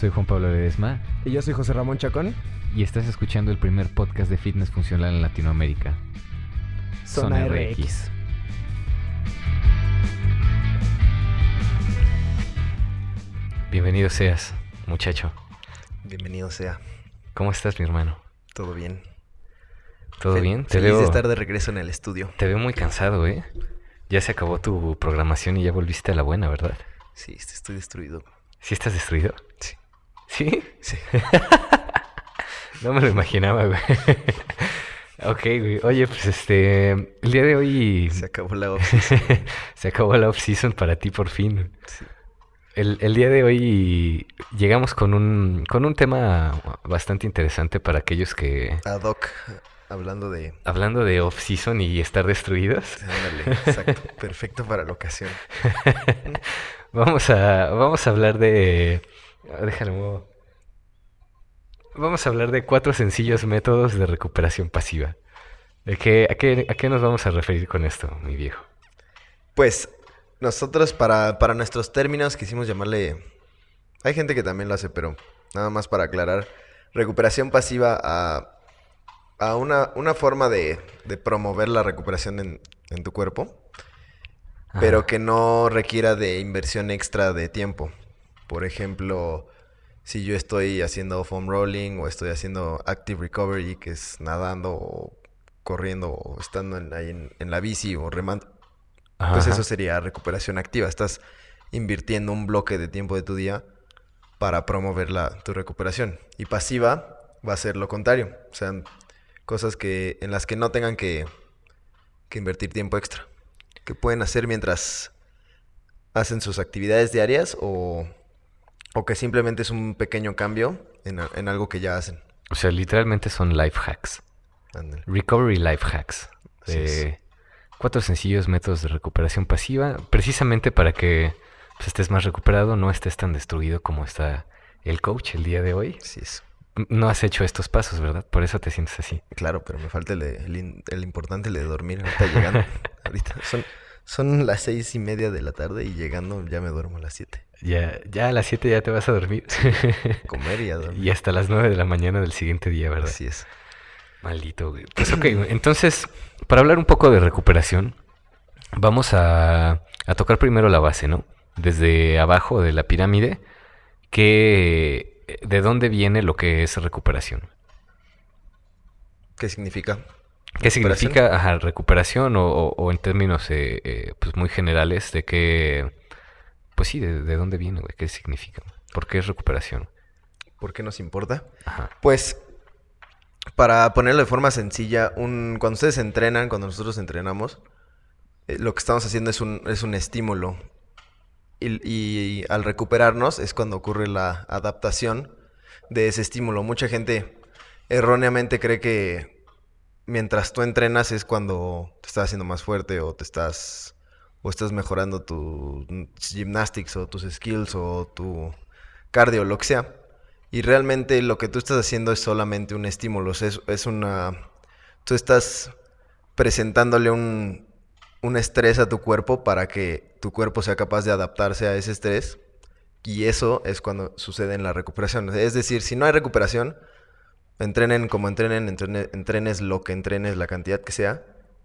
Soy Juan Pablo Ledesma Y yo soy José Ramón Chacón. y estás escuchando el primer podcast de fitness funcional en Latinoamérica. Zona RX. Bienvenido seas, muchacho. Bienvenido sea. ¿Cómo estás, mi hermano? Todo bien. ¿Todo Fel- bien? Te Feliz veo, de estar de regreso en el estudio. te veo muy cansado, ¿eh? Ya se acabó tu programación y ya volviste a la buena, ¿verdad? Sí, est- estoy destruido. ¿Sí estás destruido? Sí. ¿Sí? No me lo imaginaba, güey. ok, güey. Oye, pues este... El día de hoy... Se acabó la off-season. Se acabó la off-season para ti por fin. Sí. El, el día de hoy llegamos con un, con un tema bastante interesante para aquellos que, Ad hoc, hablando de... hablando de off-season y estar destruidos, Ándale, exacto. Perfecto para la ocasión. vamos a, vamos a hablar de... Déjalo. muevo. Vamos a hablar de cuatro sencillos métodos de recuperación pasiva. ¿De qué, a, qué, ¿A qué nos vamos a referir con esto, mi viejo? Pues nosotros para, para nuestros términos quisimos llamarle... Hay gente que también lo hace, pero nada más para aclarar. Recuperación pasiva a, a una, una forma de, de promover la recuperación en, en tu cuerpo. pero que no requiera de inversión extra de tiempo. Por ejemplo, si yo estoy haciendo foam rolling o estoy haciendo active recovery, que es nadando o corriendo o estando en, ahí en, en la bici o remando, pues Ajá. eso sería recuperación activa. Estás invirtiendo un bloque de tiempo de tu día para promover la, tu recuperación. Y pasiva va a ser lo contrario. O sea, cosas que, en las que no tengan que, que invertir tiempo extra. Que pueden hacer mientras hacen sus actividades diarias o, o que simplemente es un pequeño cambio en, en algo que ya hacen. O sea, literalmente son life hacks. Recovery Life Hacks. Es. cuatro sencillos métodos de recuperación pasiva, precisamente para que pues, estés más recuperado, no estés tan destruido como está el coach el día de hoy. Así es. No has hecho estos pasos, ¿verdad? Por eso te sientes así. Claro, pero me falta el, el importante, el de dormir ahorita llegando. ahorita son, son las seis y media de la tarde y llegando ya me duermo a las siete. Ya, ya a las 7 ya te vas a dormir. Comer y a dormir. y hasta las 9 de la mañana del siguiente día, ¿verdad? Así es. Maldito, güey. Pues ok, entonces, para hablar un poco de recuperación, vamos a, a tocar primero la base, ¿no? Desde abajo de la pirámide, que, ¿de dónde viene lo que es recuperación? ¿Qué significa? ¿Qué significa ajá, recuperación o, o- o en términos eh, eh, pues muy generales de qué, pues sí, de, de dónde viene, güey? ¿Qué significa? ¿Por qué es recuperación? ¿Por qué nos importa? Ajá. Pues, para ponerlo de forma sencilla, un, cuando ustedes entrenan, cuando nosotros entrenamos, eh, lo que estamos haciendo es un, es un estímulo. Y, y al recuperarnos es cuando ocurre la adaptación de ese estímulo. Mucha gente erróneamente cree que mientras tú entrenas es cuando te estás haciendo más fuerte o te estás o estás mejorando tu gymnastics o tus skills o tu cardio, lo que sea. Y realmente lo que tú estás haciendo es solamente un estímulo. Es, es una. Tú estás presentándole un, un estrés a tu cuerpo para que tu cuerpo sea capaz de adaptarse a ese estrés. Y eso es cuando sucede en la recuperación. Es decir, si no hay recuperación, entrenen como entrenen, entrene- entrenes lo que entrenes, la cantidad que sea,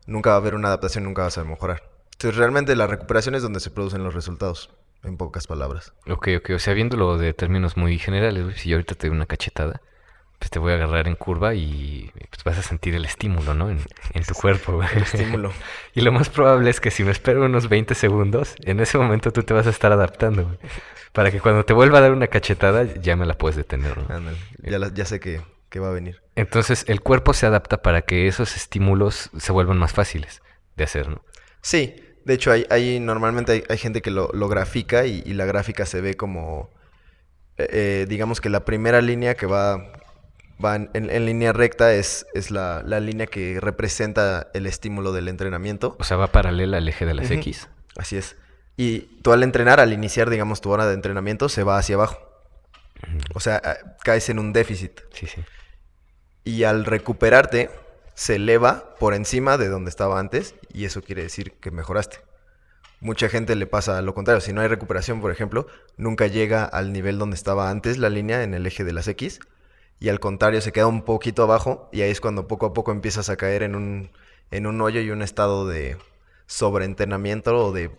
nunca va a haber una adaptación, nunca vas a mejorar. Entonces, realmente la recuperación es donde se producen los resultados, en pocas palabras. Ok, ok, o sea, viéndolo de términos muy generales, si yo ahorita te doy una cachetada, pues te voy a agarrar en curva y pues vas a sentir el estímulo, ¿no? En, en tu cuerpo, güey. El estímulo. Y lo más probable es que si me espero unos 20 segundos, en ese momento tú te vas a estar adaptando, güey. Para que cuando te vuelva a dar una cachetada, ya me la puedes detener, ¿no? Ándale, Ya, la- ya sé que, que va a venir. Entonces, el cuerpo se adapta para que esos estímulos se vuelvan más fáciles de hacer, ¿no? Sí, de hecho, hay, hay- normalmente hay, hay gente que lo, lo grafica y, y la gráfica se ve como, eh, eh, digamos que la primera línea que va, va en, línea recta es, es la, la línea que representa el estímulo del entrenamiento. O sea, va paralela al eje de las. X. Así es. Y tú al entrenar, al iniciar, digamos, tu hora de entrenamiento, se va hacia abajo. O sea, ah, caes en un déficit. Sí, sí. Y al recuperarte, se eleva por encima de donde estaba antes y eso quiere decir que mejoraste. mucha gente le pasa lo contrario. Si no hay recuperación, por ejemplo, nunca llega al nivel donde estaba antes la línea en el eje de las X. Y al contrario, se queda un poquito abajo y ahí es cuando poco a poco empiezas a caer en un, en un hoyo y un estado de sobreentrenamiento o de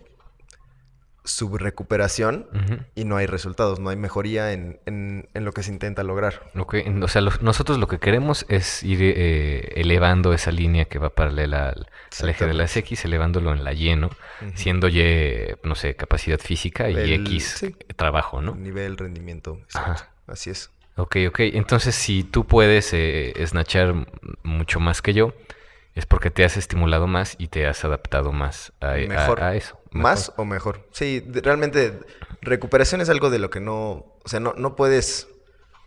subrecuperación Ujú. y no hay resultados, no hay mejoría en, en- en lo que se intenta lograr. Lo que- o sea, lo- nosotros lo que queremos es ir eh, elevando esa línea que va paralela al, al eje de las X, elevándolo en la Y, ¿no? Siendo Y, no sé, capacidad física y El- X sí. trabajo, ¿no? Nivel, rendimiento. Ajá. Así es. Ok, ok. Entonces, si tú puedes eh, snatchar mucho más que yo, es porque te has estimulado más y te has adaptado más a, a- Mejor. a eso. ¿Más o mejor? Sí, realmente recuperación es algo de lo que no... O sea, no, no puedes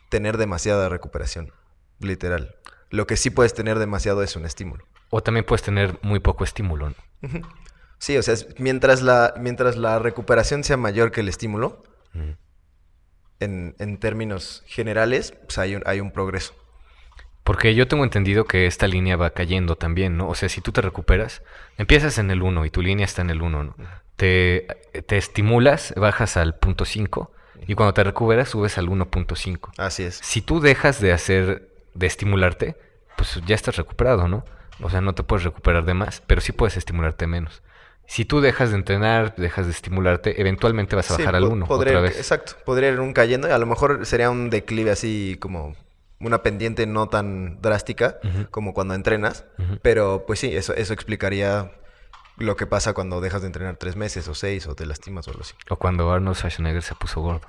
tener demasiada recuperación, literal. Lo que sí puedes tener demasiado es un estímulo. O también puedes tener muy poco estímulo. Sí, o sea, mientras, la, mientras la recuperación sea mayor que el estímulo, en, en términos generales, pues hay un, hay un progreso. Porque yo tengo entendido que esta línea va cayendo también, ¿no? O sea, si tú te recuperas, empiezas en el 1 y tu línea está en el 1, ¿no? Te, te estimulas, bajas al punto 5 y cuando te recuperas subes al 1.5. Así es. Si tú dejas de hacer, de estimularte, pues ya estás recuperado, ¿no? O sea, no te puedes recuperar de más, pero sí puedes estimularte menos. Si tú dejas de entrenar, dejas de estimularte, eventualmente vas a Sí, bajar al po- 1 podría otra vez. Exacto, podría ir un cayendo y a lo mejor sería un declive así como una pendiente no tan drástica como cuando entrenas, pero pues sí, eso, eso explicaría lo que pasa cuando dejas de entrenar tres meses o seis o te lastimas o algo así. O cuando Arnold Schwarzenegger se puso gordo.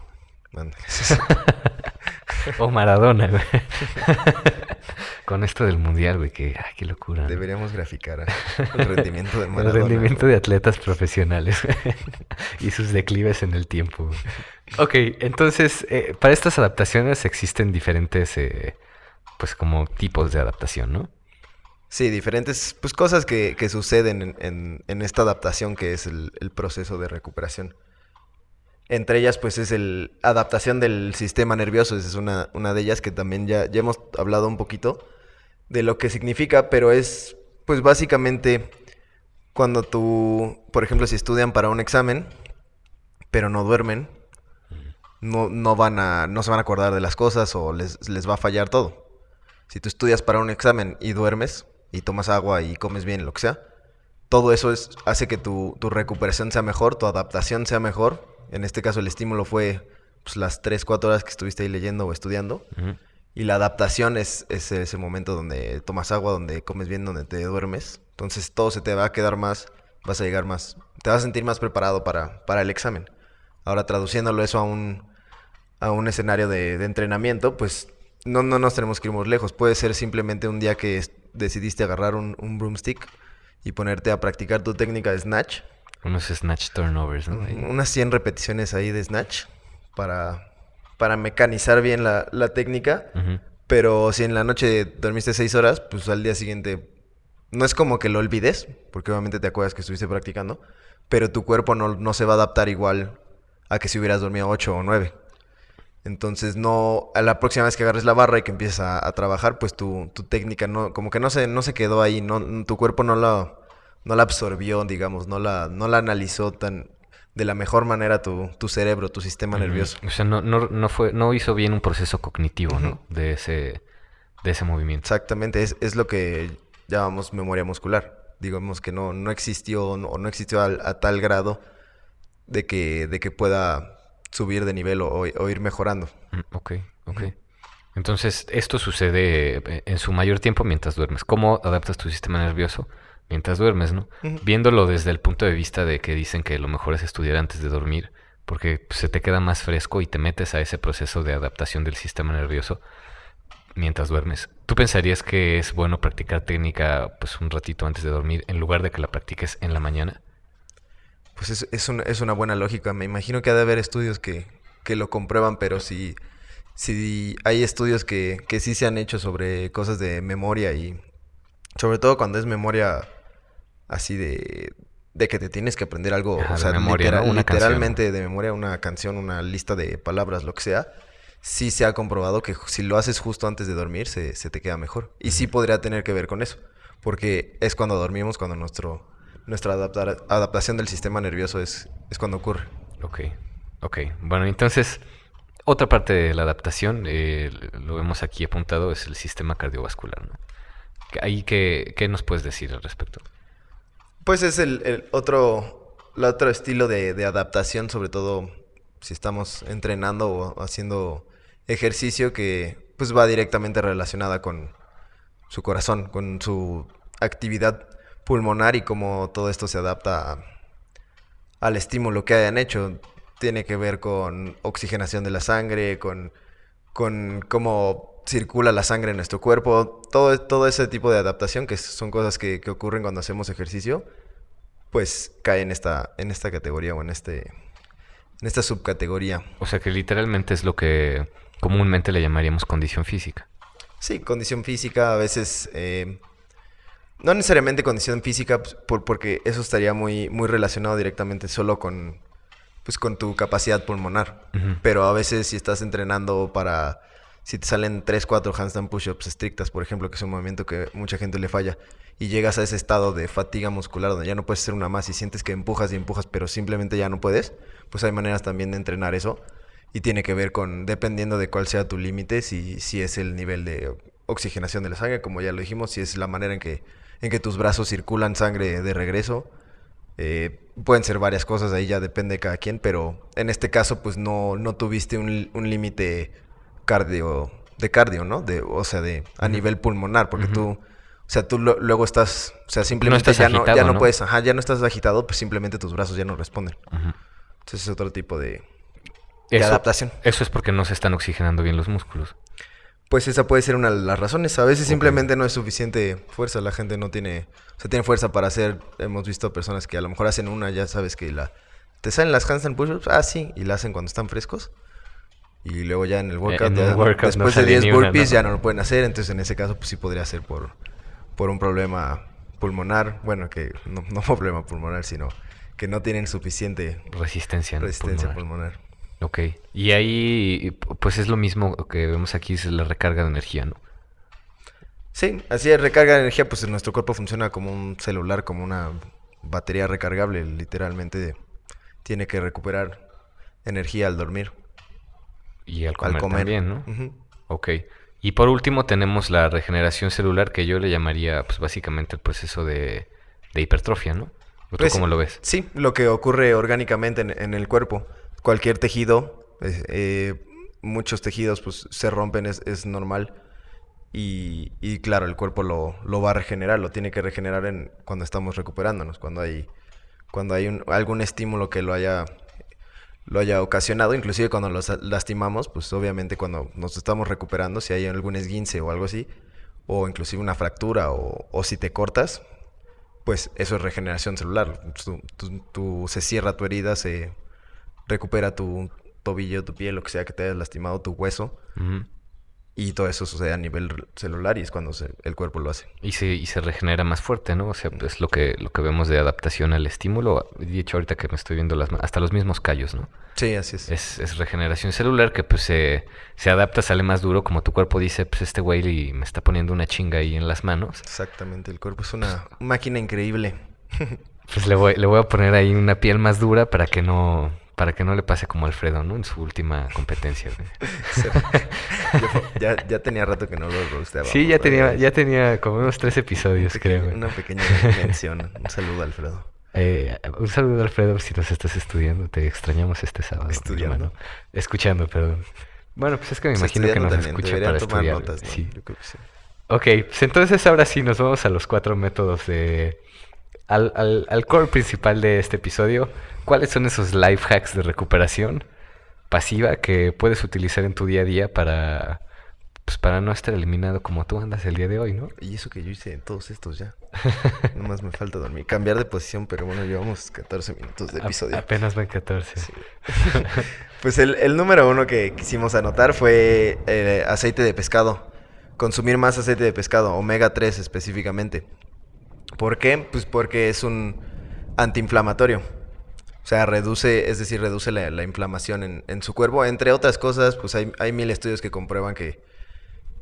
Man. O Maradona, güey. Con esto del mundial, güey, que, ay, qué locura. ¿no? Deberíamos graficar el rendimiento de El Maradona. rendimiento de atletas profesionales y sus declives en el tiempo. güey. Ok, entonces, eh, para estas adaptaciones existen diferentes, eh, pues como tipos de adaptación, ¿no? Sí, diferentes pues, cosas que, que suceden en, en- en esta adaptación que es el, el proceso de recuperación. Entre ellas, pues, es el adaptación del sistema nervioso. Esa es una, una de ellas que también ya, ya hemos hablado un poquito de lo que significa, pero es, pues, básicamente cuando tú, por ejemplo, si estudian para un examen, pero no duermen, no, no van a, no se van a acordar de las cosas o les, les va a fallar todo. Si tú estudias para un examen y duermes y tomas agua y comes bien, lo que sea, todo eso es, hace que tu, tu recuperación sea mejor, tu adaptación sea mejor. En este caso el estímulo fue pues, las 3, 4 horas que estuviste ahí leyendo o estudiando. Y la adaptación es, es ese momento donde tomas agua, donde comes bien, donde te duermes. Entonces todo se te va a quedar más, vas a llegar más, te vas a sentir más preparado para, para el examen. Ahora traduciéndolo eso a un, a un escenario de, de entrenamiento, pues no, no nos tenemos que ir muy lejos. Puede ser simplemente un día que decidiste agarrar un, un broomstick y ponerte a practicar tu técnica de snatch. Unos snatch turnovers, ¿no? Unas 100 repeticiones ahí de snatch para, para mecanizar bien la, la técnica. Pero si en la noche dormiste 6 horas, pues al día siguiente no es como que lo olvides, porque obviamente te acuerdas que estuviste practicando, pero tu cuerpo no, no se va a adaptar igual a que si hubieras dormido 8 o 9. Entonces no, a la próxima vez que agarres la barra y que empieces a, a trabajar, pues tu, tu técnica no, como que no se, no se quedó ahí, no, tu cuerpo no la, no la absorbió, digamos, no la, no la analizó tan de la mejor manera tu, tu cerebro, tu sistema nervioso. O sea, no, no, no fue, no hizo bien un proceso cognitivo, ¿no? De ese, de ese movimiento. Exactamente, es, es lo que llamamos memoria muscular. Digamos que no, no existió o no, no existió al- a, tal grado de que, de que pueda subir de nivel o, o ir mejorando. Mm, Ok, ok. Entonces, esto sucede eh, en su mayor tiempo mientras duermes. ¿Cómo adaptas tu sistema nervioso mientras duermes, no? Viéndolo desde el punto de vista de que dicen que lo mejor es estudiar antes de dormir, porque pues, se te queda más fresco y te metes a ese proceso de adaptación del sistema nervioso mientras duermes. ¿Tú pensarías que es bueno practicar técnica pues un ratito antes de dormir en lugar de que la practiques en la mañana? Pues es, es, un- es una buena lógica. Me imagino que ha de haber estudios que, que lo comprueban, pero si, si hay estudios que, que sí se han hecho sobre cosas de memoria y sobre todo cuando es memoria así de, de que te tienes que aprender algo, o de sea, memoria, literal- ¿no? Una canción. literalmente de memoria, una canción, una lista de palabras, lo que sea, sí se ha comprobado que si lo haces justo antes de dormir se, se te queda mejor. Y sí podría tener que ver con eso, porque es cuando dormimos, cuando nuestro, nuestra adaptar- adaptación del sistema nervioso es, es cuando ocurre. Ok, ok. Bueno, entonces, otra parte de la adaptación, eh, lo vemos aquí apuntado, es el sistema cardiovascular, ¿no? Ahí, ¿qué, qué nos puedes decir al respecto? Pues es el, otro, otro estilo de, de adaptación, sobre todo si estamos entrenando o haciendo ejercicio que pues va directamente relacionada con su corazón, con su actividad pulmonar y cómo todo esto se adapta a- al estímulo que hayan hecho. Tiene que ver con oxigenación de la sangre, con, con cómo circula la sangre en nuestro cuerpo, todo, todo ese tipo de adaptación, que son cosas que, que ocurren cuando hacemos ejercicio, pues cae en esta, en esta categoría o en, este, en esta subcategoría. O sea, que literalmente es lo que comúnmente le llamaríamos condición física. Sí, condición física, a veces... eh, no necesariamente condición física, pues, por- porque eso estaría muy, muy relacionado directamente solo con, pues, con tu capacidad pulmonar. Pero a veces si estás entrenando para... Si te salen 3, 4 handstand push-ups estrictas, por ejemplo, que es un movimiento que mucha gente le falla, y llegas a ese estado de fatiga muscular donde ya no puedes hacer una más y sientes que empujas y empujas, pero simplemente ya no puedes, pues hay maneras también de entrenar eso. Y tiene que ver con, dependiendo de cuál sea tu límite, si, si es el nivel de oxigenación de la sangre, como ya lo dijimos, si es la manera en que, en que tus brazos circulan sangre de regreso. Eh, pueden ser varias cosas, ahí ya depende de cada quien, pero en este caso pues no, no tuviste un, un límite cardio, de cardio, ¿no? De, o sea, de a nivel pulmonar, porque tú, o sea, tú lo- luego estás, o sea, simplemente estás ya, no, ya no ¿no? puedes, ajá, ya no estás agitado, pues simplemente tus brazos ya no responden. Entonces es otro tipo de, de Eso, adaptación. eso es porque no se están oxigenando bien los músculos. Pues esa puede ser una de las razones. A veces simplemente no es suficiente fuerza. La gente no tiene, o sea, tiene fuerza para hacer. Hemos visto personas que a lo mejor hacen una, ya sabes que la, te salen las handstand push-ups, ah sí, y la hacen cuando están frescos. Y luego ya en el workout, en ya- el workout no después de sale 10 ni una, burpees ¿no? ya no lo pueden hacer. Entonces en ese caso, pues sí podría ser por, por un problema pulmonar. Bueno, que no, no problema pulmonar, sino que no tienen suficiente Resistencia, resistencia Pulmonar. pulmonar. Ok. Y ahí, pues es lo mismo que vemos aquí, es la recarga de energía, ¿no? Sí, así es, recarga de energía, pues nuestro cuerpo funciona como un celular, como una batería recargable, literalmente tiene que recuperar energía al dormir, Y al al comer, también, ¿no? Ok. Y por último tenemos la regeneración celular, que yo le llamaría, pues básicamente el proceso de, de hipertrofia, ¿no? ¿O tú Pues, cómo lo ves? Sí, lo que ocurre orgánicamente en, en el cuerpo. Cualquier tejido, eh, eh, muchos tejidos pues se rompen, es, es normal. Y, y claro, el cuerpo lo, lo va a regenerar, lo tiene que regenerar en, cuando estamos recuperándonos, cuando hay, cuando hay un- algún estímulo que lo haya, lo haya ocasionado, inclusive cuando los lastimamos, pues obviamente cuando nos estamos recuperando, si hay algún esguince o algo así, o inclusive una fractura, o, o si te cortas, pues eso es regeneración celular. Tu- tu- se cierra tu herida, se recupera tu tobillo, tu piel, lo que sea que te hayas lastimado, tu hueso. Y todo eso sucede a nivel celular y es cuando se- el cuerpo lo hace. Y se, y se regenera más fuerte, ¿no? O sea, es lo que, lo que vemos de adaptación al estímulo. De hecho, ahorita que me estoy viendo las hasta los mismos callos, ¿no? Sí, así es. Es, es regeneración celular que pues se, se adapta, sale más duro, como tu cuerpo dice, pues este güey me está poniendo una chinga ahí en las manos. Exactamente, el cuerpo es una máquina increíble. Pues le voy, le voy a poner ahí una piel más dura para que no, para que no le pase como Alfredo, ¿no? En su última competencia, güey. Ya, ya tenía rato que no lo rosteaba. Sí, ya tenía, ya tenía como unos tres episodios, creo. Una pequeña mención. Un saludo, Alfredo. Eh, un saludo, Alfredo, si nos estás estudiando. Te extrañamos este sábado. Estudiando. hermano. Escuchando, perdón. Bueno, pues es que me Pues imagino que nos también, escucha para tomar estudiar. notas, ¿no? Sí. Yo creo que sí. Ok, pues entonces ahora sí nos vamos a los cuatro métodos de... Al, al, al core principal de este episodio. ¿Cuáles son esos life hacks de recuperación pasiva que puedes utilizar en tu día a día para... Pues para no estar eliminado como tú andas el día de hoy, ¿no? Y eso que yo hice en todos estos ya. Nomás me falta dormir. Cambiar de posición, pero bueno, llevamos 14 minutos de A- episodio. apenas van 14. Pues el, el número uno que quisimos anotar fue eh, aceite de pescado. Consumir más aceite de pescado, omega 3 específicamente. ¿Por qué? Pues porque es un antiinflamatorio. O sea, reduce, es decir, reduce la, la inflamación en, en su cuerpo. Entre otras cosas, pues hay, hay mil estudios que comprueban que,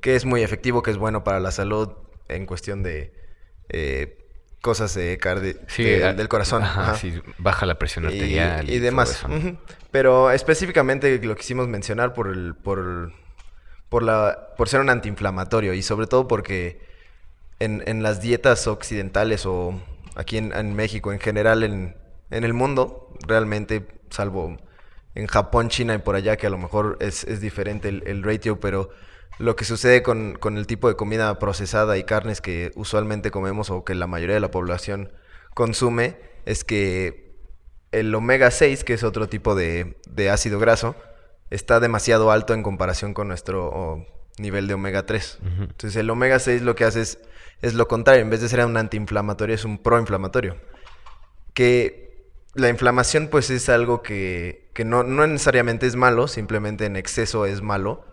que es muy efectivo, que es bueno para la salud en cuestión de, eh, cosas de cardi Sí, de- ah, del corazón. Ajá, ajá. sí, baja la presión y, arterial. y demás. Pero específicamente lo quisimos mencionar por el, por el- por la, por ser un antiinflamatorio y sobre todo porque en, en las dietas occidentales o aquí en, México en general en, en el mundo realmente salvo en Japón, China y por allá que a lo mejor es, es diferente el, ratio, pero lo que sucede con, con el tipo de comida procesada y carnes que usualmente comemos o que la mayoría de la población consume es que el omega 6, que es otro tipo de, de ácido graso, está demasiado alto en comparación con nuestro nivel de omega 3. Ujú. Entonces el omega 6 lo que hace es, es lo contrario, en vez de ser un antiinflamatorio es un proinflamatorio. Que la inflamación pues es algo que, que no, no necesariamente es malo, simplemente en exceso es malo,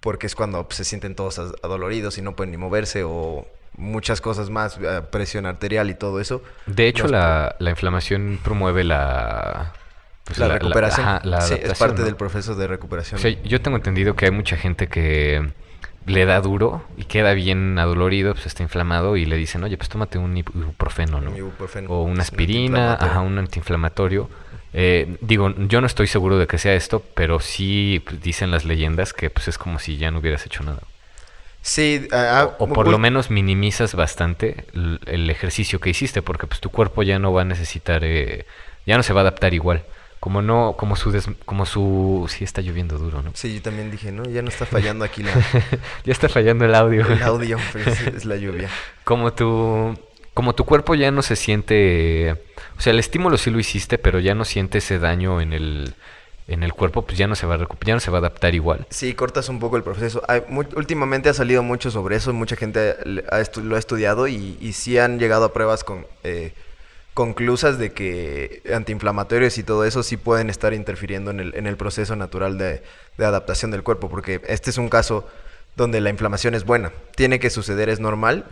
porque es cuando pues, se sienten todos adoloridos y no pueden ni moverse o muchas cosas más, eh, presión arterial y todo eso. De hecho, Nos- la, la inflamación promueve la... pues, la, recuperación. ajá, la sí, es parte ¿no? del proceso de recuperación. O sea, yo tengo entendido que hay mucha gente que le da duro y queda bien adolorido, pues está inflamado y le dicen, oye, pues tómate un ibu- ibuprofeno, ¿no? Ibuprofeno, O un una aspirina, antiinflamatorio. ajá, un antiinflamatorio. Eh, digo, yo no estoy seguro de que sea esto, pero sí pues, dicen las leyendas que pues es como si ya no hubieras hecho nada. Sí, O por lo menos minimizas bastante l- el ejercicio que hiciste, porque pues tu cuerpo ya no va a necesitar, eh, ya no se va a adaptar igual. Como no, como su, des- como su, sí está lloviendo duro, ¿no? Sí, yo también dije, ¿no? Ya no está fallando aquí la, ya está fallando el audio. el audio, pero es, es la lluvia. Como tu, como tu cuerpo ya no se siente, o sea, el estímulo sí lo hiciste, pero ya no siente ese daño en el, en el cuerpo, pues ya no se va a ya no se va a adaptar igual. Sí, cortas un poco el proceso. Hay mu- últimamente ha salido mucho sobre eso, mucha gente ha lo ha estudiado y, y sí han llegado a pruebas con, eh, conclusas de que antiinflamatorios y todo eso sí pueden estar interfiriendo en el, en el proceso natural de, de adaptación del cuerpo, porque este es un caso donde la inflamación es buena. Tiene que suceder, es normal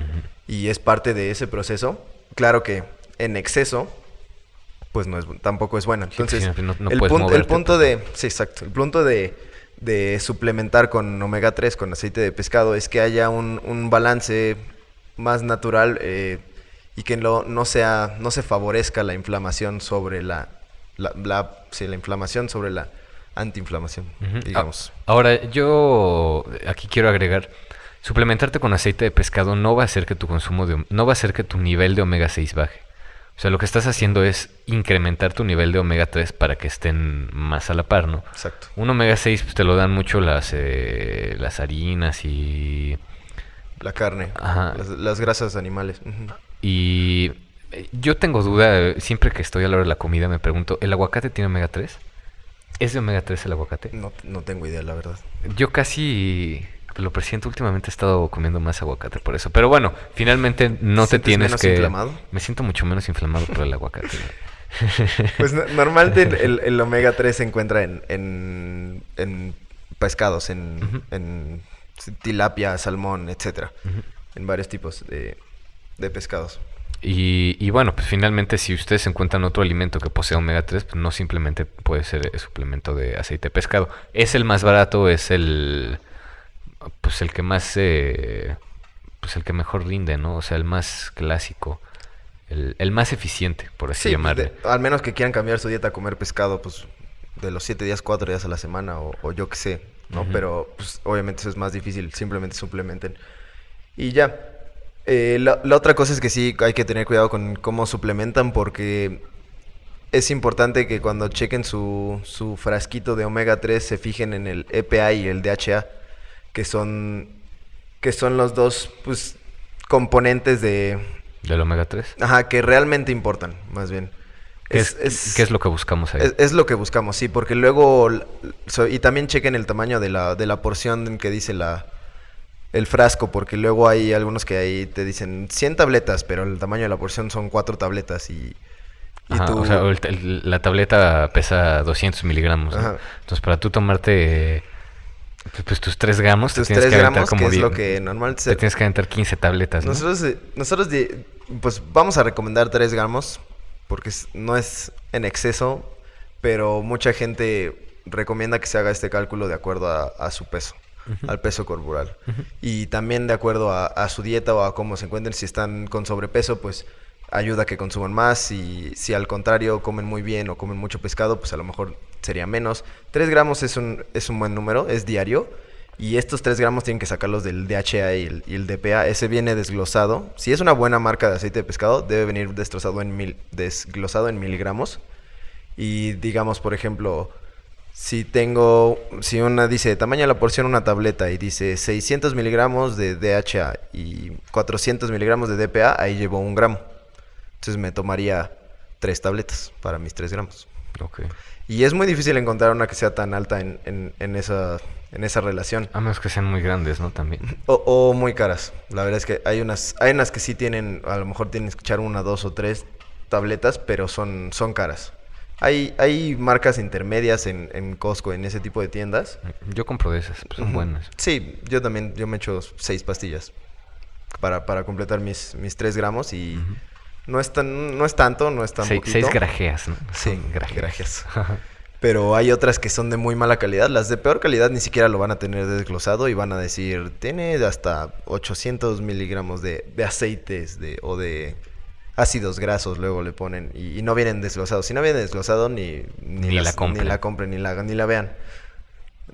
y es parte de ese proceso. Claro que en exceso, pues no es, tampoco es buena. Entonces, sí, no- no el, punto, el punto de... Sí, exacto. El punto de, de suplementar con omega 3, con aceite de pescado, es que haya un, un balance más natural eh, y que no, no, sea, no se favorezca la inflamación sobre la... la, la- sí, la inflamación sobre la antiinflamación, Ujú. digamos. Ahora, yo aquí quiero agregar, suplementarte con aceite de pescado no va a hacer que tu consumo de, no va a hacer que tu nivel de omega 6 baje. O sea, lo que estás haciendo es incrementar tu nivel de omega 3 para que estén más a la par, ¿no? Exacto. Un omega 6 pues, te lo dan mucho las, eh, las harinas y... La carne, Ajá. las, las grasas animales. Y eh, yo tengo duda, siempre que estoy a la hora de la comida me pregunto, ¿el aguacate tiene omega 3? ¿Es de omega 3 el aguacate? No, no tengo idea, la verdad. Yo casi lo presiento, últimamente he estado comiendo más aguacate por eso. Pero bueno, finalmente no te ¿Sientes tienes menos que... inflamado? Me siento mucho menos inflamado por el aguacate. Pues no- normalmente el, omega 3 se encuentra en, en, en pescados, en, en tilapia, salmón, etcétera. En varios tipos de, de pescados. Y, y bueno, pues finalmente si ustedes encuentran otro alimento que posea omega 3, pues no simplemente puede ser el suplemento de aceite de pescado. Es el más barato, es el pues el que más eh, pues el que mejor rinde, ¿no? O sea, el más clásico, el, el más eficiente, por así Sí, pues, llamarle. de- al menos que quieran cambiar su dieta a comer pescado, pues de los siete días, cuatro días a la semana o, o yo qué sé, ¿no? Pero pues, obviamente eso es más difícil, simplemente suplementen. Y ya. Eh, la, la otra cosa es que sí hay que tener cuidado con cómo suplementan porque es importante que cuando chequen su, su frasquito de omega 3 se fijen en el EPA y el DHA, que son, que son los dos pues, componentes de, Del omega 3. Ajá, que realmente importan, más bien. ¿Qué es, qué es lo que buscamos ahí? es- es lo que buscamos, sí, porque luego... y también chequen el tamaño de la, de la porción que dice la, el frasco, porque luego hay algunos que ahí te dicen 100 tabletas, pero el tamaño de la porción son 4 tabletas y... y Ajá, tú- o sea, el- el- la tableta pesa 200 miligramos. ¿no? Entonces, para tú tomarte pues, tus 3 gramos, tus te tienes 3 que gramos, que como es lo que normalmente te se... tienes que aventar 15 tabletas. ¿no? Nosotros, eh, nosotros pues vamos a recomendar 3 gramos, porque no es en exceso, pero mucha gente recomienda que se haga este cálculo de acuerdo a, a su peso. Al peso corporal. Y también de acuerdo a, a, su dieta o a cómo se encuentren, si están con sobrepeso, pues ayuda a que consuman más. Y si al contrario comen muy bien o comen mucho pescado, pues a lo mejor sería menos. 3 gramos es un, es un buen número, es diario. Y estos 3 gramos tienen que sacarlos del DHA y el, y el, DPA. Ese viene desglosado. Si es una buena marca de aceite de pescado, debe venir destrozado en mil, desglosado en miligramos. Y digamos, por ejemplo, si tengo, si una dice tamaño de la porción una tableta y dice 600 miligramos de DHA y 400 miligramos de DPA, ahí llevo un gramo. Entonces me tomaría tres tabletas para mis 3 gramos. Okay. Y es muy difícil encontrar una que sea tan alta en, en, en, esa, en esa relación. A menos que sean muy grandes, ¿no? También. O, o, muy caras. La verdad es que hay unas, hay unas que sí tienen, a lo mejor tienen que echar una, dos o tres tabletas, pero son, son caras. Hay, hay marcas intermedias en, en Costco, en ese tipo de tiendas. Yo compro de esas, pues son uh -huh. buenas. Sí, yo también, yo me echo seis pastillas para, para completar mis, mis tres gramos y... Uh -huh. No es, tan, no es tanto, no es tan poquito. Seis grajeas, ¿no? Sí, grajeas. grajeas. Pero hay otras que son de muy mala calidad. Las de peor calidad ni siquiera lo van a tener desglosado y van a decir, tiene hasta 800 miligramos de, de aceites de, o de ácidos grasos, luego le ponen. Y, y no vienen desglosados. Si no vienen desglosados, ni, ni, ni, las, la compren. ni la compren, ni la, ni la vean.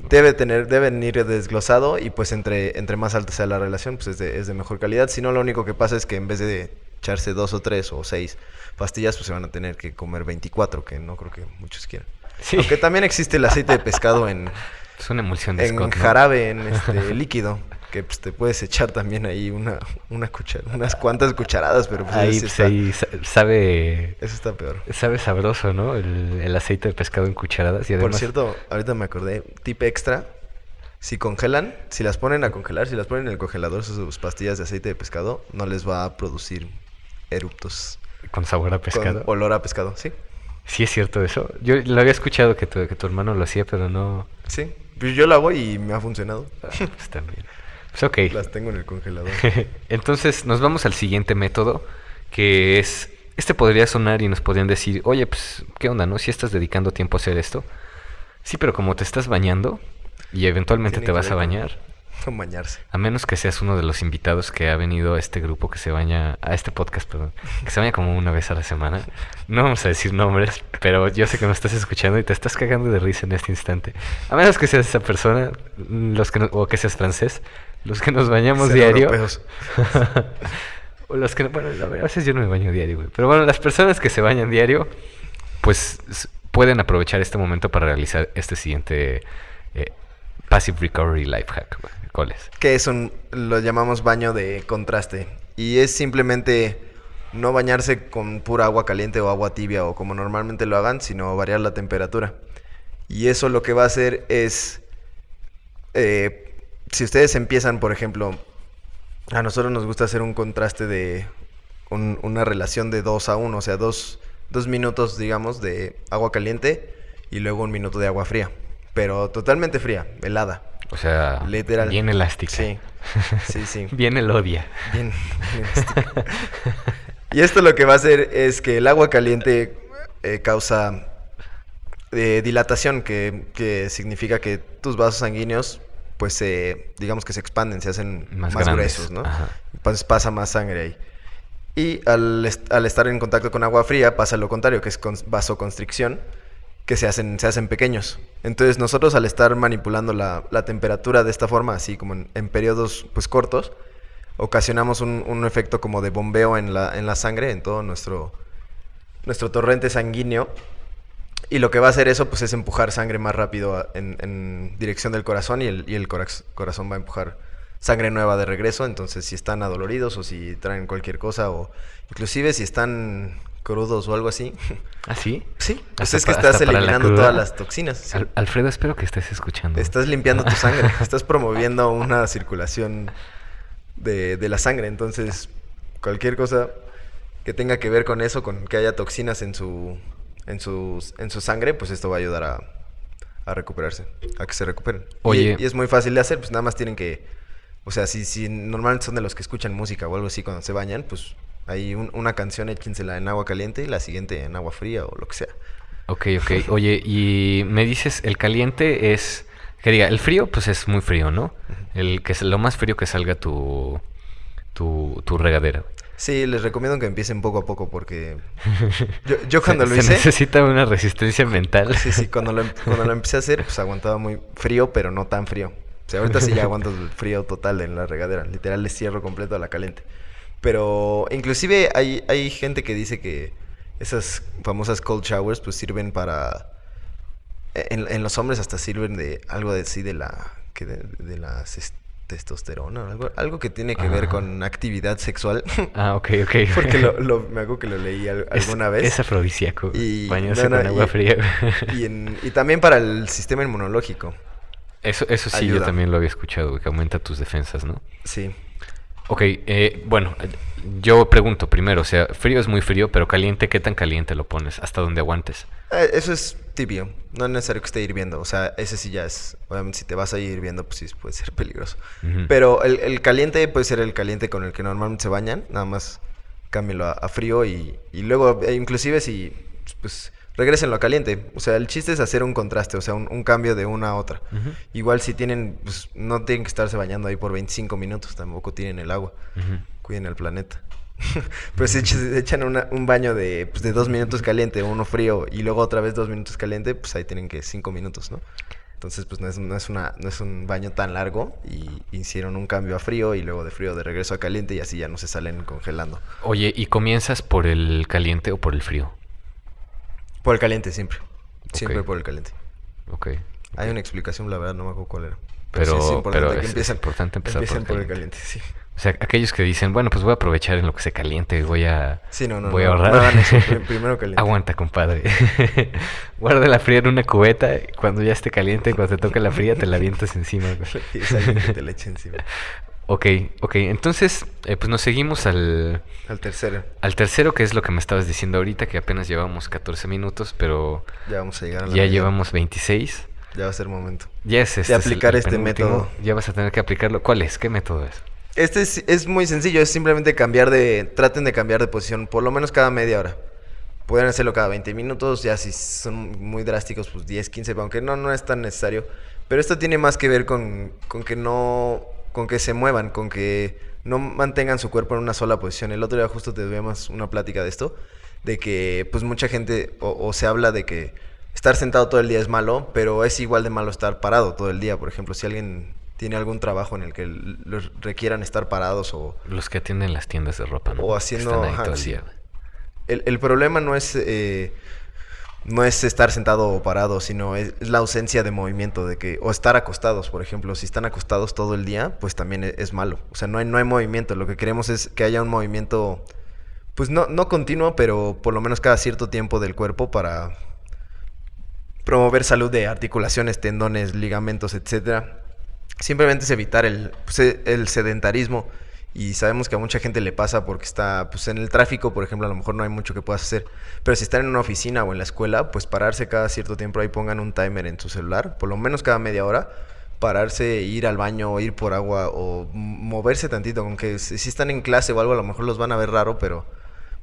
Debe tener, deben ir desglosado y pues entre, entre más alta sea la relación, pues es de, es de mejor calidad. Si no, lo único que pasa es que en vez de echarse dos o tres o seis pastillas, pues se van a tener que comer 24, que no creo que muchos quieran. Sí. Aunque también existe el aceite de pescado en... Es una emulsión de En Scott, ¿no? jarabe, en este líquido. Que pues, te puedes echar también ahí una, una cuchara, unas cuantas cucharadas, pero pues ahí, pues, ahí sabe... Eso está peor. Sabe sabroso, ¿no? El, el, aceite de pescado en cucharadas. Y además... Por cierto, ahorita me acordé, tip extra, si congelan, si las ponen a congelar, si las ponen en el congelador sus pastillas de aceite de pescado, no les va a producir eruptos. ¿Con sabor a pescado? Con olor a pescado, sí. Sí es cierto eso. Yo lo había escuchado que tu, que tu hermano lo hacía, pero no... Sí, pues yo lo hago y me ha funcionado. Ah, pues también. Pues ok. Las tengo en el congelador. Entonces nos vamos al siguiente método, que es... Este podría sonar y nos podrían decir, oye, pues, ¿qué onda, no? Si estás dedicando tiempo a hacer esto. Sí, pero como te estás bañando y eventualmente Tiene te vas a bañar, Con bañarse. a menos que seas uno de los invitados que ha venido a este grupo que se baña, a este podcast, perdón, que se baña como una vez a la semana. No vamos a decir nombres, pero yo sé que me estás escuchando y te estás cagando de risa en este instante. A menos que seas esa persona, los que no- o que seas francés, los que nos bañamos diario. europeos. o los que no, bueno, a veces yo no me baño diario, güey. Pero bueno, las personas que se bañan diario, pues pueden aprovechar este momento para realizar este siguiente eh, Passive Recovery Life Hack. ¿Cuál es? Que es un, lo llamamos baño de contraste. Y es simplemente no bañarse con pura agua caliente o agua tibia o como normalmente lo hagan, sino variar la temperatura. Y eso lo que va a hacer es, eh, si ustedes empiezan, por ejemplo, a nosotros nos gusta hacer un contraste de un- una relación de 2 a 1, o sea, dos, dos minutos, digamos, de agua caliente y luego un minuto de agua fría. Pero totalmente fría, helada. O sea, Literal. bien elástica. Sí, sí, sí. bien elodia. Bien, bien estica. y esto lo que va a hacer es que el agua caliente eh, causa eh, dilatación, que, que significa que tus vasos sanguíneos, pues, se, digamos que se expanden, se hacen Más gruesos, ¿no? ajá. Pues pasa más sangre ahí. Y al, est- al estar en contacto con agua fría pasa lo contrario, que es con vasoconstricción, que se hacen, se hacen pequeños. Entonces nosotros al estar manipulando la, la temperatura de esta forma, así como en, en periodos pues cortos, ocasionamos un, un efecto como de bombeo en la, en la sangre, en todo nuestro, nuestro torrente sanguíneo. Y lo que va a hacer eso pues es empujar sangre más rápido a- en, en dirección del corazón y el, y el corax- corazón va a empujar sangre nueva de regreso. Entonces si están adoloridos o si traen cualquier cosa o inclusive si están crudos o algo así. ¿Ah, sí? Sí, pues es que estás la eliminando todas las toxinas. sí. Al- Alfredo, espero que estés escuchando. Estás limpiando tu sangre, estás promoviendo una circulación de, de la sangre. Entonces, cualquier cosa que tenga que ver con eso, con que haya toxinas en su, en sus, en su sangre, pues esto va a ayudar a, a recuperarse, a que se recuperen. Y- Oye. Y, es muy fácil de hacer, pues nada más tienen que, o sea, si, si normalmente son de los que escuchan música o algo así cuando se bañan, pues hay un- una canción, échensela en agua caliente y la siguiente en agua fría o lo que sea. Ok, ok. Oye, y me dices, el caliente es Que diga, el frío, pues es muy frío, ¿no? El que es lo más frío que salga tu, tu, tu regadera. Sí, les recomiendo que empiecen poco a poco porque yo, yo cuando se, lo se hice... necesita una resistencia mental. Sí, sí, cuando lo, em- cuando lo empecé a hacer, pues aguantaba muy frío, pero no tan frío. O sea, ahorita sí ya aguanto el frío total en la regadera. Literal, le cierro completo a la caliente. Pero inclusive hay, hay gente que dice que esas famosas cold showers pues sirven para... En, en los hombres hasta sirven de algo de sí de la... Que de, de la ces- testosterona, algo, algo que tiene que ver con actividad sexual. Ah, ok, ok. Porque lo, lo- me hago que lo leí al- Es- alguna vez. Es afrodisíaco. Y- Bañarse no, no, con agua y- fría. Y, en- y también para el sistema inmunológico. Eso, eso sí, yo también lo había escuchado, que aumenta tus defensas, ¿no? Sí. Ok, eh, bueno, yo pregunto primero, o sea, frío es muy frío, pero caliente, ¿qué tan caliente lo pones? Hasta donde aguantes. Eh, Eso es tibio. No es necesario que esté hirviendo. O sea, ese sí ya es. Obviamente, si te vas a ir hirviendo, pues sí puede ser peligroso. Pero el, el caliente puede ser el caliente con el que normalmente se bañan. Nada más cámbialo a, a frío y, y luego, eh, inclusive si. Pues regrésenlo a caliente. O sea, el chiste es hacer un contraste, o sea, un, un cambio de una a otra. Igual si tienen. Pues no tienen que estarse bañando ahí por 25 minutos. Tampoco tienen el agua. Cuiden el planeta. Pero si echa- echan una- un baño de, pues, de dos minutos caliente, uno frío y luego otra vez dos minutos caliente, pues ahí tienen que cinco minutos, ¿no? Entonces, pues no es, no es, una, no es un baño tan largo y hicieron un cambio a frío y luego de frío de regreso a caliente y así ya no se salen congelando. Oye, ¿y comienzas por el caliente o por el frío? Por el caliente siempre. Siempre Ok. por el caliente. Ok. Hay una explicación, la verdad, no me acuerdo cuál era. Pero- pero que es- es empiecen- importante empezar por empiecen por el caliente. Sí. O sea, aquellos que dicen, bueno, pues voy a aprovechar en lo que se caliente y voy a, Sí, no, no, voy no, a ahorrar. no hagan eso, prim- primero caliente. Aguanta, compadre. Guarda la fría en una cubeta. y Cuando ya esté caliente, cuando te toque la fría, te la avientas encima. güey. Le alguien que te eche encima. Ok, ok. Entonces, eh, pues nos seguimos al, Al tercero. al tercero, que es lo que me estabas diciendo ahorita, que apenas llevamos 14 minutos, pero Ya vamos a llegar a la ya media. llevamos 26. Ya va a ser momento. Ya es este es el- aplicar el este método. Ya vas a tener que aplicarlo. ¿Cuál es? ¿Qué método es? Este es, es muy sencillo, es simplemente cambiar de... Traten de cambiar de posición por lo menos cada media hora. Pueden hacerlo cada 20 minutos, ya si son muy drásticos, pues 10, 15, aunque no, no es tan necesario. Pero esto tiene más que ver con, con que no... con que se muevan, con que no mantengan su cuerpo en una sola posición. El otro día justo te tuvimos una plática de esto, de que pues mucha gente, o, o se habla de que estar sentado todo el día es malo, pero es igual de malo estar parado todo el día. Por ejemplo, si alguien tiene algún trabajo en el que los requieran estar parados o... Los que atienden las tiendas de ropa, ¿no? O haciendo- Están ahí ajá. El, el problema no es... eh, no es estar sentado o parado, sino es, la ausencia de movimiento, de que, o estar acostados, por ejemplo, si están acostados todo el día, pues también e- es, malo. O sea, no hay, no hay movimiento, lo que queremos es que haya un movimiento, pues no, no continuo, pero por lo menos cada cierto tiempo del cuerpo para promover salud de articulaciones, tendones, ligamentos, etcétera. Simplemente es evitar el, pues, e- el sedentarismo. Y sabemos que a mucha gente le pasa porque está pues, en el tráfico, por ejemplo, a lo mejor no hay mucho que puedas hacer. Pero si están en una oficina o en la escuela, pues pararse cada cierto tiempo ahí pongan un timer en su celular, por lo menos cada media hora, pararse, ir al baño, o ir por agua o moverse tantito. Aunque si si están en clase o algo, a lo mejor los van a ver raro, pero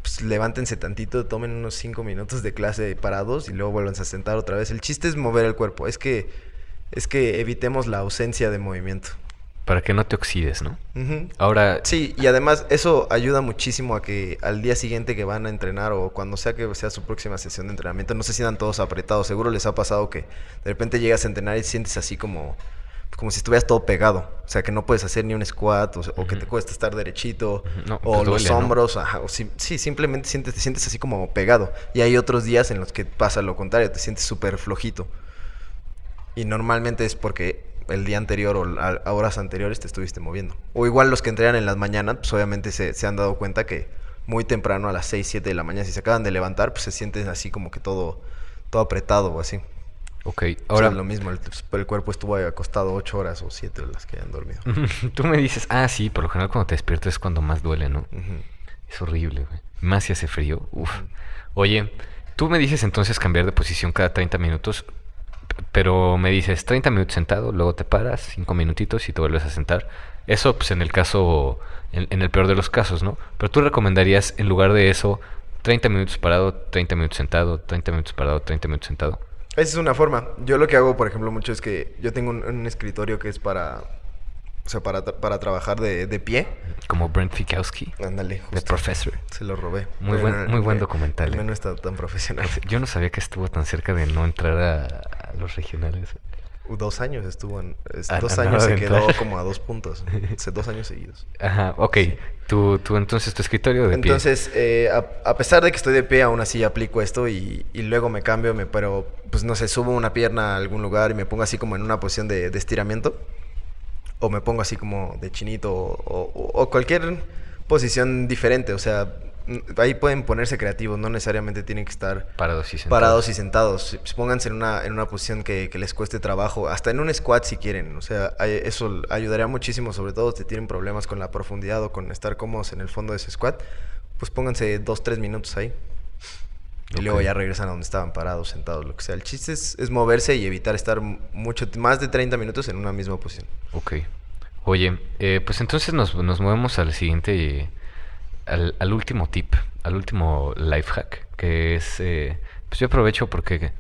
pues levántense tantito, tomen unos 5 minutos de clase parados y luego vuelvan a sentar otra vez. El chiste es mover el cuerpo, es que, es que evitemos la ausencia de movimiento. Para que no te oxides, ¿no? Ahora, Sí, y además eso ayuda muchísimo a que al día siguiente que van a entrenar o cuando sea que sea su próxima sesión de entrenamiento no se sientan todos apretados. Seguro les ha pasado que de repente llegas a entrenar y sientes así como, como si estuvieras todo pegado. O sea, que no puedes hacer ni un squat o, o que te cuesta estar derechito. No, o pues los hombros. ajá, o si- sí, simplemente sientes, te sientes así como pegado. Y hay otros días en los que pasa lo contrario, te sientes súper flojito. Y normalmente es porque el día anterior o a, horas anteriores te estuviste moviendo. O igual los que entrenan en las mañanas, pues obviamente se, se han dado cuenta que muy temprano a las 6, 7 de la mañana, si se acaban de levantar, pues se sienten así como que todo, todo apretado o así. ok, Ahora es lo mismo, el, pues, el cuerpo estuvo acostado 8 horas o 7 las que hayan dormido. tú me dices, ah, sí, por lo general cuando te despiertas es cuando más duele, ¿no? Es horrible, güey. Más si hace frío. Uf. Oye, tú me dices entonces cambiar de posición cada 30 minutos, pero me dices 30 minutos sentado, luego te paras, 5 minutitos y te vuelves a sentar. Eso, pues en el caso, en, el peor de los casos, ¿no? Pero tú recomendarías, en lugar de eso, 30 minutos parado, 30 minutos sentado, 30 minutos parado, 30 minutos sentado. Esa es una forma. Yo lo que hago, por ejemplo, mucho es que yo tengo un, un escritorio que es para, o sea, para, para trabajar de, de pie. Como Brent Fikowski, Ándale, The. Professor. Se lo robé. Muy buen- muy buen documental, El eh. no está tan profesional. Yo no sabía que estuvo tan cerca de no entrar a, a los regionales. Dos años estuvo en... es- Ah, dos a años se quedó entrar. como a dos puntos. Hace dos años seguidos. Ajá, ok. Tú, tú entonces tu escritorio de pie. Entonces, eh, a, a pesar de que estoy de pie, aún así aplico esto y, y luego me cambio, me, pero pues no sé, subo una pierna a algún lugar y me pongo así como en una posición de, de estiramiento. O me pongo así como de chinito o, o- o cualquier posición diferente. O sea, mm, ahí pueden ponerse creativos, no necesariamente tienen que estar Parados y sentados. parados y sentados. S- Pónganse en una, en una posición que, que les cueste trabajo, hasta en un squat si quieren. O sea, eso ayudaría muchísimo, sobre todo si tienen problemas con la profundidad o con estar cómodos en el fondo de ese squat. Pues pónganse dos, tres minutos ahí. Y luego ya regresan a donde estaban parados, sentados, lo que sea. El chiste es, es moverse y evitar estar mucho, más de 30 minutos en una misma posición. Ok. Oye, eh, pues entonces nos, nos movemos al siguiente, al, al último tip, al último life hack, que es, eh, pues yo aprovecho porque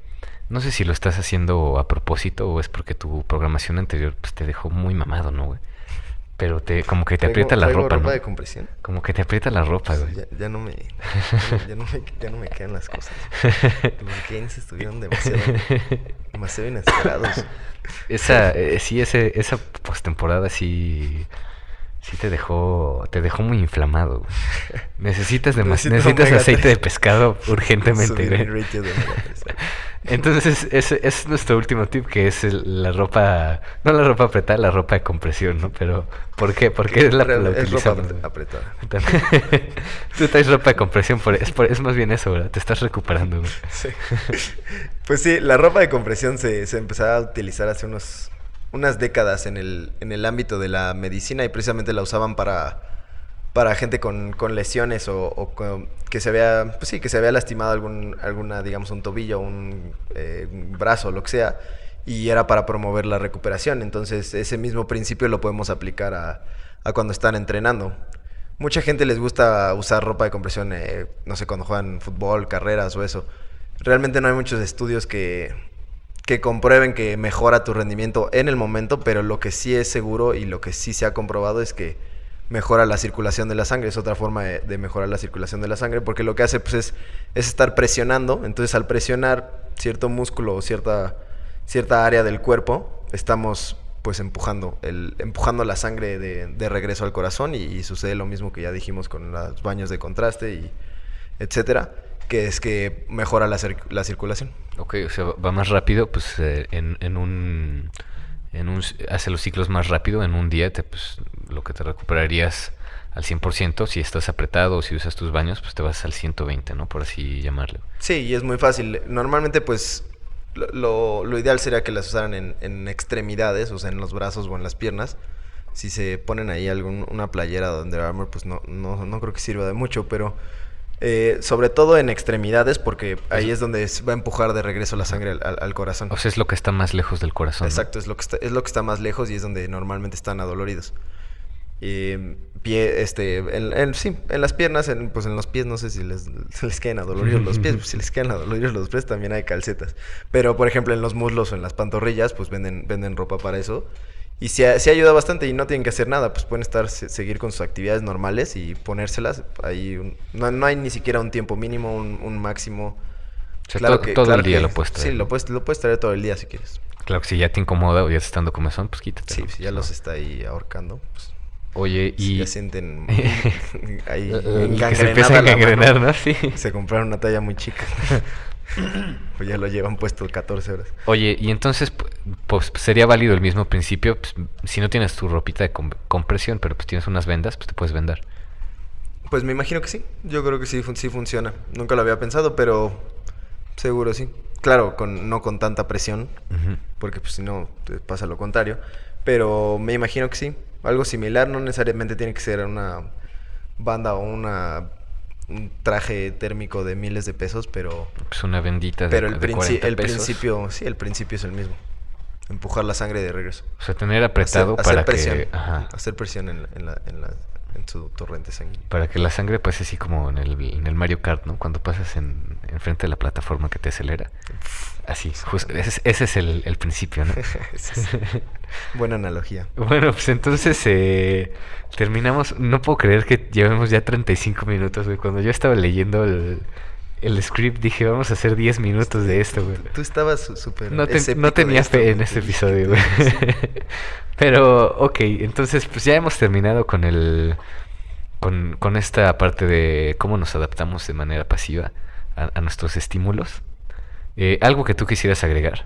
no sé si lo estás haciendo a propósito o es porque tu programación anterior pues, te dejó muy mamado, ¿no, güey? Pero te, como que te Traigo- aprieta la ropa, ¿no? de compresión. Como que te aprieta la ropa, güey. Ya, ya no me, ya, no me, ya no me quedan las cosas. Los gains estuvieron demasiado, demasiado inesperados. Esa, eh, sí, ese, esa postemporada sí, sí te dejó, te dejó muy inflamado. güey. Necesitas, Necesito necesitas aceite de pescado urgentemente, güey. de. Entonces, ese, ese es nuestro último tip, que es el- la ropa, no la ropa apretada, la ropa de compresión, ¿no? Pero, ¿por qué? ¿Por qué la, la es ropa utilizamos? apre- apretada. Tú traes ropa de compresión, por, es, por- es más bien eso, ¿verdad? Te estás recuperando, güey. Sí. Pues sí, la ropa de compresión se, se empezó a utilizar hace unos, unas décadas en el, en el ámbito de la medicina y precisamente la usaban para, para gente con, con lesiones o, que se había, pues sí, que se había lastimado algún, alguna, digamos, un tobillo, un, eh, un brazo, lo que sea, y era para promover la recuperación. Entonces, ese mismo principio lo podemos aplicar a, a cuando están entrenando. Mucha gente les gusta usar ropa de compresión, eh, no sé, cuando juegan fútbol, carreras o eso. Realmente no hay muchos estudios que, que comprueben que mejora tu rendimiento en el momento, pero lo que sí es seguro y lo que sí se ha comprobado es que mejora la circulación de la sangre. Es otra forma de, mejorar la circulación de la sangre, porque lo que hace pues, es, es estar presionando. Entonces, al presionar cierto músculo o cierta, cierta área del cuerpo, estamos pues empujando, el, empujando la sangre de, de regreso al corazón y, y sucede lo mismo que ya dijimos con los baños de contraste y etcétera, que es que mejora la, cir- la circulación. Ok, o sea, va más rápido, pues eh, en, en un... En un, hace los ciclos más rápido, en un día te, pues, lo que te recuperarías al 100%, si estás apretado o si usas tus baños, pues te vas al 120, ¿no? Por así llamarlo. Sí, y es muy fácil. Normalmente, pues, lo, lo- ideal sería que las usaran en, en extremidades, o sea, en los brazos o en las piernas. Si se ponen ahí algún, una playera de Under Armour, pues no, no, no creo que sirva de mucho, pero eh, sobre todo en extremidades, porque ahí es donde se va a empujar de regreso la sangre al, al- al corazón. O sea, es lo que está más lejos del corazón. ¿no? Exacto, es lo, que está, es lo que está más lejos y es donde normalmente están adoloridos. Y pie, este, en, en- sí, en las piernas, en, pues en los pies, no sé si les, se les quedan adoloridos los pies, pues si les quedan adoloridos los pies también hay calcetas. Pero, por ejemplo, en los muslos o en las pantorrillas, pues venden, venden ropa para eso. Y sí, sí ayuda bastante y no tienen que hacer nada, pues pueden estar, se- seguir con sus actividades normales y ponérselas. Ahí un- no, no hay ni siquiera un tiempo mínimo, un, un máximo. O sea, to- todo el día lo puedes traer, Sí, lo puedes, lo puedes traer todo el día si quieres. Claro que si ya te incomoda o ya estás dando comezón, pues quítate. Sí, si ya los está ahí ahorcando, pues Oye, si y... ya sienten ahí que se empieza a mano. ¿no? Sí. Se compraron una talla muy chica. pues ya lo llevan puesto 14 horas. Oye, y entonces, pu- pues sería válido el mismo principio, pues, si no tienes tu ropita de com- compresión, pero pues tienes unas vendas, pues te puedes vendar. Pues me imagino que sí. Yo creo que sí, fun- sí funciona. Nunca lo había pensado, pero seguro sí. Claro, con, no con tanta presión, porque pues si no te pasa lo contrario. Pero me imagino que sí. Algo similar, no necesariamente tiene que ser una banda o una un traje térmico de miles de pesos, pero Pues una vendita de, pero el, de princi- 40 el pesos. principio, sí, el principio es el mismo. Empujar la sangre de regreso. O sea, tener apretado hacer, para hacer presión. que... Ajá. Hacer presión en, la- en la- en la- en su torrente sanguíneo. Para que la sangre pase así como en el, en el Mario Kart, ¿no? Cuando pasas en, enfrente de la plataforma que te acelera. Así, justo, ese, es- ese es el, el principio, ¿no? Buena analogía. Bueno, pues entonces eh, terminamos. No puedo creer que llevemos ya 35 minutos, güey. Cuando yo estaba leyendo el, el script dije, vamos a hacer 10 minutos de esto, güey. Tú estabas súper No, te- escéptico no de tenía esto, fe en este episodio, güey. Pero, ok, entonces pues ya hemos terminado con el... Con, con esta parte de cómo nos adaptamos de manera pasiva a, a nuestros estímulos. Eh, ¿Algo que tú quisieras agregar?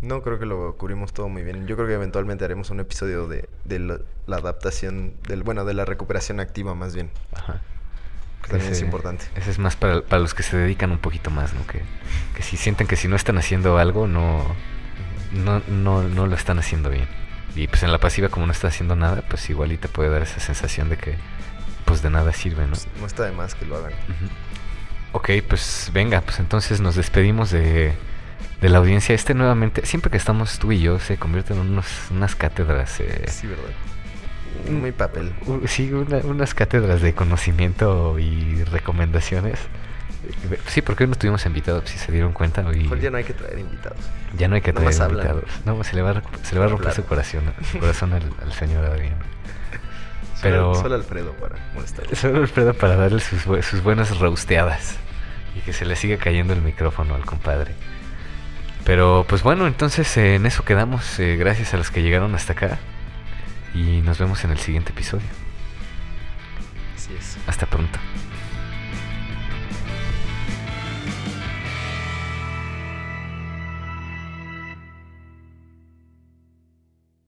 No, creo que lo cubrimos todo muy bien. Yo creo que eventualmente haremos un episodio de, de la, la adaptación, del, bueno, de la recuperación activa más bien. Ajá. Que también es Ese- importante. Ese es más para, para los que se dedican un poquito más, ¿no? Que, que si sienten que si no están haciendo algo, no, no, no, no lo están haciendo bien. Y pues en la pasiva, como no estás haciendo nada, pues igual y te puede dar esa sensación de que pues de nada sirve, ¿no? Pues, no está de más que lo hagan. Ujú. Ok, pues venga, pues entonces nos despedimos de, de la audiencia. Este nuevamente, siempre que estamos tú y yo, se convierten en unos, unas cátedras. eh, Sí, ¿verdad? Muy papel. sí, una- unas cátedras de conocimiento y recomendaciones. Sí, porque hoy no tuvimos invitados, si se dieron cuenta. Hoy Mejor ya no hay que traer invitados. ya no hay que traer Nomás hablan. invitados. No, se le va a, se le va a romper su corazón, su corazón al, al señor Adrián. Solo- Pero- Solo Alfredo para molestar. Solo Alfredo para darle sus, sus buenas roasteadas. Y que se le siga cayendo el micrófono al compadre. Pero pues bueno, entonces eh, en eso quedamos. eh, gracias a los que llegaron hasta acá. Y nos vemos en el siguiente episodio. Así es. Hasta pronto.